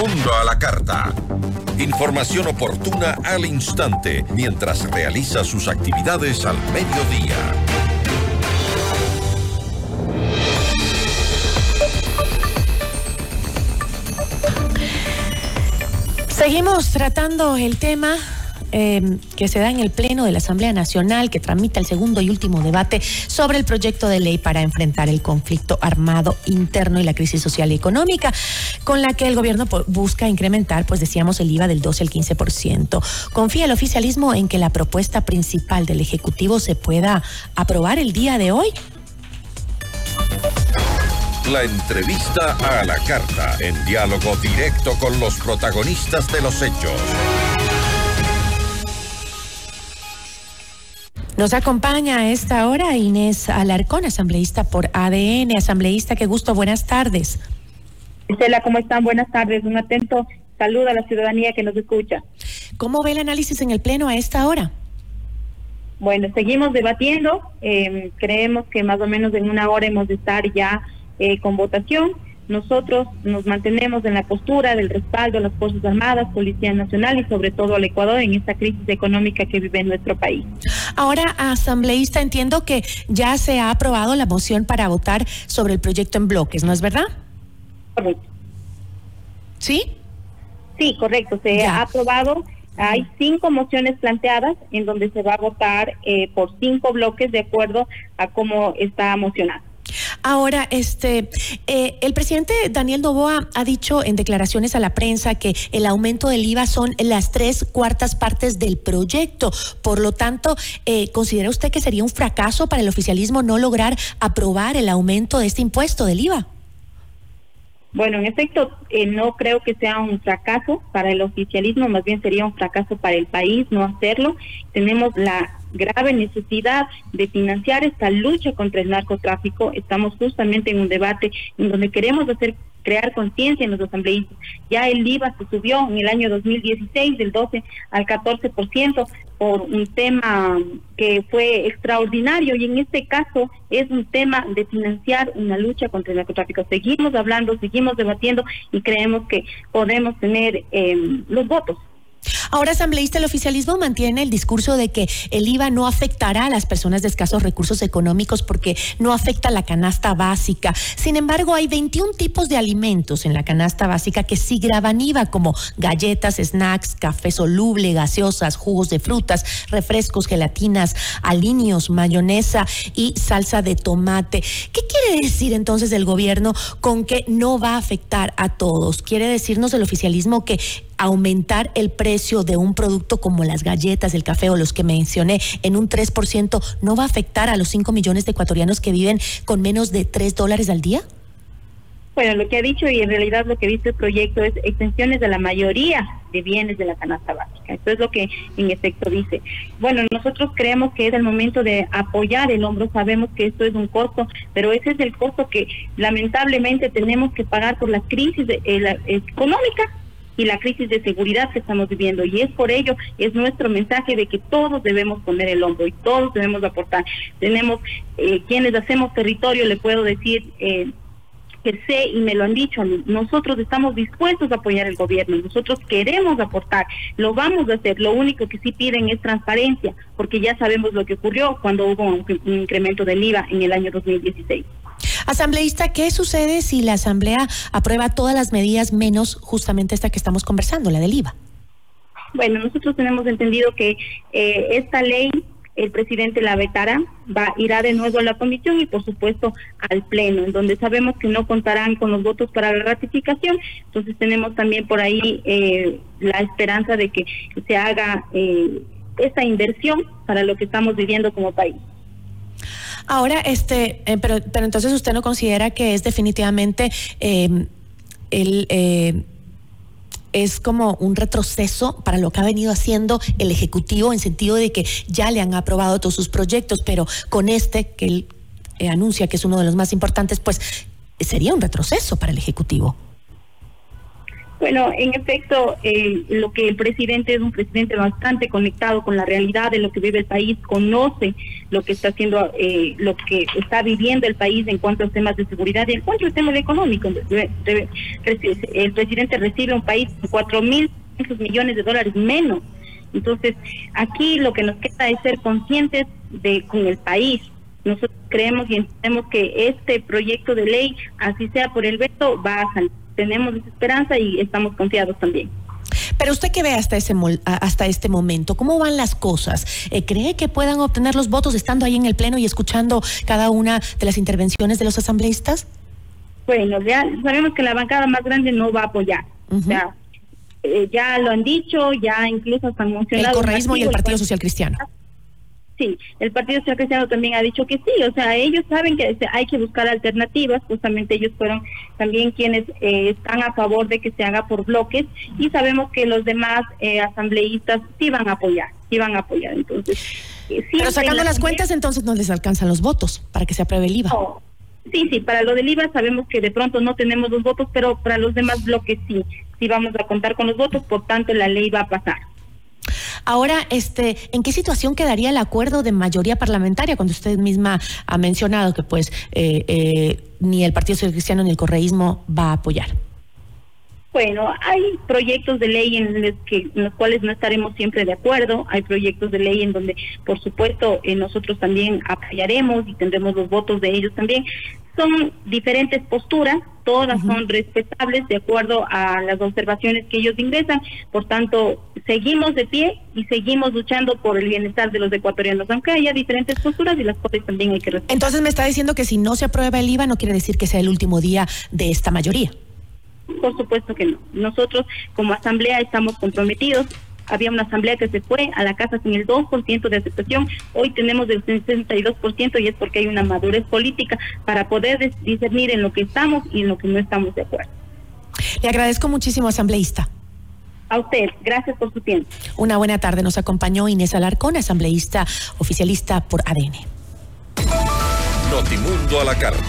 Mundo a la Carta. Información oportuna al instante mientras realiza sus actividades al mediodía. Seguimos tratando el tema Em, que se da en el Pleno de la Asamblea Nacional, que tramita el segundo y último debate sobre el proyecto de ley para enfrentar el conflicto armado interno y la crisis social y económica, con la que el gobierno busca incrementar, pues decíamos, el IVA del 12 al 15%. ¿Confía el oficialismo en que la propuesta principal del Ejecutivo se pueda aprobar el día de hoy? La entrevista a la carta, en diálogo directo con los protagonistas de los hechos. Nos acompaña a esta hora Inés Alarcón, asambleísta por ADN. Asambleísta, qué gusto, buenas tardes. Estela, ¿cómo están? Buenas tardes. Un atento saludo a la ciudadanía que nos escucha. ¿Cómo ve el análisis en el Pleno a esta hora? Bueno, seguimos debatiendo. Em, creemos que más o menos en una hora hemos de estar ya eh, con votación. Nosotros nos mantenemos en la postura del respaldo a las Fuerzas Armadas, Policía Nacional y sobre todo al Ecuador en esta crisis económica que vive en nuestro país. Ahora, asambleísta, entiendo que ya se ha aprobado la moción para votar sobre el proyecto en bloques, ¿no es verdad? Correcto. ¿Sí? Sí, correcto. Se ha aprobado. Hay cinco mociones planteadas en donde se va a votar eh, por cinco bloques de acuerdo a cómo está mocionado. Ahora, este, eh, el presidente Daniel Novoa ha dicho en declaraciones a la prensa que el aumento del IVA son las tres cuartas partes del proyecto. Por lo tanto, eh, ¿considera usted que sería un fracaso para el oficialismo no lograr aprobar el aumento de este impuesto del IVA? Bueno, en efecto, eh, no creo que sea un fracaso para el oficialismo, más bien sería un fracaso para el país no hacerlo. Tenemos la grave necesidad de financiar esta lucha contra el narcotráfico. Estamos justamente en un debate en donde queremos hacer crear conciencia en los asambleístas. Ya el IVA se subió en el año 2016 del 12 al 14% por un tema que fue extraordinario y en este caso es un tema de financiar una lucha contra el narcotráfico. Seguimos hablando, seguimos debatiendo y creemos que podemos tener eh, los votos Ahora, asambleísta, el oficialismo mantiene el discurso de que el IVA no afectará a las personas de escasos recursos económicos porque no afecta la canasta básica. Sin embargo, hay 21 tipos de alimentos en la canasta básica que sí graban IVA, como galletas, snacks, café soluble, gaseosas, jugos de frutas, refrescos, gelatinas, alineos, mayonesa y salsa de tomate. ¿Qué quiere decir entonces el gobierno con que no va a afectar a todos? ¿Quiere decirnos el oficialismo que aumentar el precio de un producto como las galletas, el café o los que mencioné en un 3% no va a afectar a los 5 millones de ecuatorianos que viven con menos de 3 dólares al día? Bueno, lo que ha dicho y en realidad lo que dice el proyecto es extensiones de la mayoría de bienes de la canasta básica. Esto es lo que en efecto dice. Bueno, nosotros creemos que es el momento de apoyar el hombro. Sabemos que esto es un costo, pero ese es el costo que lamentablemente tenemos que pagar por la crisis eh, económica y la crisis de seguridad que estamos viviendo. Y es por ello, es nuestro mensaje de que todos debemos poner el hombro y todos debemos aportar. Tenemos eh, quienes hacemos territorio, le puedo decir... Eh, que sé y me lo han dicho, nosotros estamos dispuestos a apoyar el gobierno, nosotros queremos aportar, lo vamos a hacer, lo único que sí piden es transparencia, porque ya sabemos lo que ocurrió cuando hubo un, incremento del IVA en el año 2016. Asambleísta, ¿qué sucede si la Asamblea aprueba todas las medidas menos justamente esta que estamos conversando, la del IVA? Bueno, nosotros tenemos entendido que eh, esta ley el presidente la vetará, va, irá de nuevo a la comisión y por supuesto al pleno, en donde sabemos que no contarán con los votos para la ratificación, entonces tenemos también por ahí eh, la esperanza de que se haga eh, esa inversión para lo que estamos viviendo como país. Ahora, este, eh, pero, pero entonces usted no considera que es definitivamente em, el eh, es como un retroceso para lo que ha venido haciendo el Ejecutivo en sentido de que ya le han aprobado todos sus proyectos, pero con este que él eh, anuncia que es uno de los más importantes, pues sería un retroceso para el Ejecutivo. Bueno, en efecto, eh, lo que el presidente es un presidente bastante conectado con la realidad de lo que vive el país, conoce lo que está haciendo, eh, lo que está viviendo el país en cuanto a temas de seguridad y en cuanto al tema económico. El presidente recibe un país con cuatro mil millones de dólares menos. Entonces, aquí lo que nos queda es ser conscientes de con el país. Nosotros creemos y entendemos que este proyecto de ley, así sea por el veto, va a salir tenemos esa esperanza y estamos confiados también. Pero usted qué ve hasta ese hasta este momento, ¿cómo van las cosas? Eh, ¿Cree que puedan obtener los votos estando ahí en el pleno y escuchando cada una de las intervenciones de los asambleístas? Bueno, ya sabemos que la bancada más grande no va a apoyar. O sea, eh, ya lo han dicho, ya incluso están mencionado. El correísmo y el Partido Social Cristiano. Sí, el Partido Social Cristiano también ha dicho que sí, o sea, ellos saben que hay que buscar alternativas, justamente ellos fueron también quienes eh, están a favor de que se haga por bloques y sabemos que los demás eh, asambleístas sí van a apoyar, sí van a apoyar, entonces. Eh, Pero sacando las cuentas, entonces no les alcanzan los votos para que se apruebe el IVA. Sí, sí, para lo del IVA sabemos que de pronto no tenemos los votos, pero para los demás bloques sí, sí vamos a contar con los votos, por tanto la ley va a pasar. Ahora, este, ¿en qué situación quedaría el acuerdo de mayoría parlamentaria cuando usted misma ha mencionado que pues eh, eh, ni el Partido Social Cristiano ni el correísmo va a apoyar? Bueno, hay proyectos de ley en los, que, los cuales no estaremos siempre de acuerdo, hay proyectos de ley en donde, por supuesto, eh, nosotros también apoyaremos y tendremos los votos de ellos también. Son diferentes posturas, todas son respetables de acuerdo a las observaciones que ellos ingresan, por tanto, seguimos de pie y seguimos luchando por el bienestar de los ecuatorianos, aunque haya diferentes posturas y las cosas también hay que respetar. Entonces me está diciendo que si no se aprueba el IVA no quiere decir que sea el último día de esta mayoría. Por supuesto que no. Nosotros como asamblea estamos comprometidos. Había una asamblea que se fue a la casa sin el 2% de aceptación. Hoy tenemos el 62% y es porque hay una madurez política para poder discernir en lo que estamos y en lo que no estamos de acuerdo. Le agradezco muchísimo, asambleísta. A usted, gracias por su tiempo. Una buena tarde. Nos acompañó Inés Alarcón, asambleísta oficialista por ADN. Notimundo a la carta.